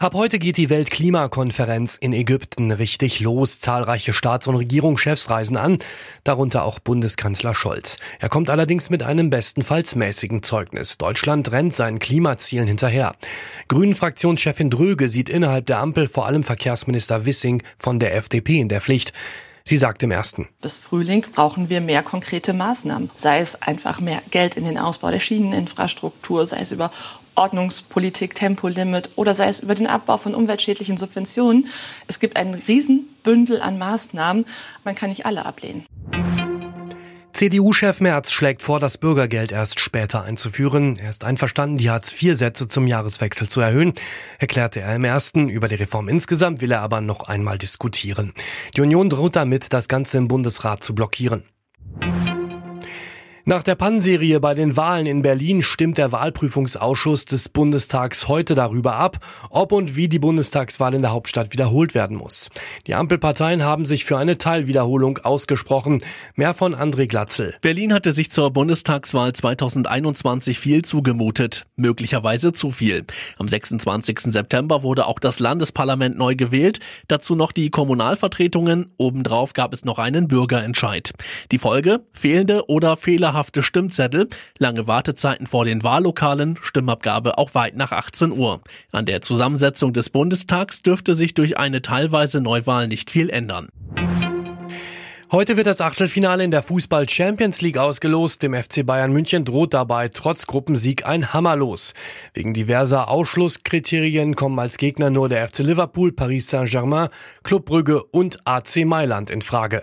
Ab heute geht die Weltklimakonferenz in Ägypten richtig los. Zahlreiche Staats- und Regierungschefs reisen an, darunter auch Bundeskanzler Scholz. Er kommt allerdings mit einem bestenfalls mäßigen Zeugnis. Deutschland rennt seinen Klimazielen hinterher. Grünen-Fraktionschefin Dröge sieht innerhalb der Ampel vor allem Verkehrsminister Wissing von der FDP in der Pflicht. Sie sagt im ersten. Bis Frühling brauchen wir mehr konkrete Maßnahmen. Sei es einfach mehr Geld in den Ausbau der Schieneninfrastruktur, sei es über Ordnungspolitik, Tempolimit oder sei es über den Abbau von umweltschädlichen Subventionen. Es gibt ein Riesenbündel an Maßnahmen. Man kann nicht alle ablehnen. CDU-Chef Merz schlägt vor, das Bürgergeld erst später einzuführen. Er ist einverstanden, die Hartz-IV-Sätze zum Jahreswechsel zu erhöhen, erklärte er im ersten. Über die Reform insgesamt will er aber noch einmal diskutieren. Die Union droht damit, das Ganze im Bundesrat zu blockieren. Nach der Pannenserie bei den Wahlen in Berlin stimmt der Wahlprüfungsausschuss des Bundestags heute darüber ab, ob und wie die Bundestagswahl in der Hauptstadt wiederholt werden muss. Die Ampelparteien haben sich für eine Teilwiederholung ausgesprochen. Mehr von André Glatzel. Berlin hatte sich zur Bundestagswahl 2021 viel zugemutet. Möglicherweise zu viel. Am 26. September wurde auch das Landesparlament neu gewählt. Dazu noch die Kommunalvertretungen. Obendrauf gab es noch einen Bürgerentscheid. Die Folge? Fehlende oder fehlerhafte dauerhafte Stimmzettel, lange Wartezeiten vor den Wahllokalen, Stimmabgabe auch weit nach 18 Uhr. An der Zusammensetzung des Bundestags dürfte sich durch eine teilweise Neuwahl nicht viel ändern. Heute wird das Achtelfinale in der Fußball Champions League ausgelost. Dem FC Bayern München droht dabei trotz Gruppensieg ein Hammerlos. Wegen diverser Ausschlusskriterien kommen als Gegner nur der FC Liverpool, Paris Saint-Germain, Club Brügge und AC Mailand in Frage.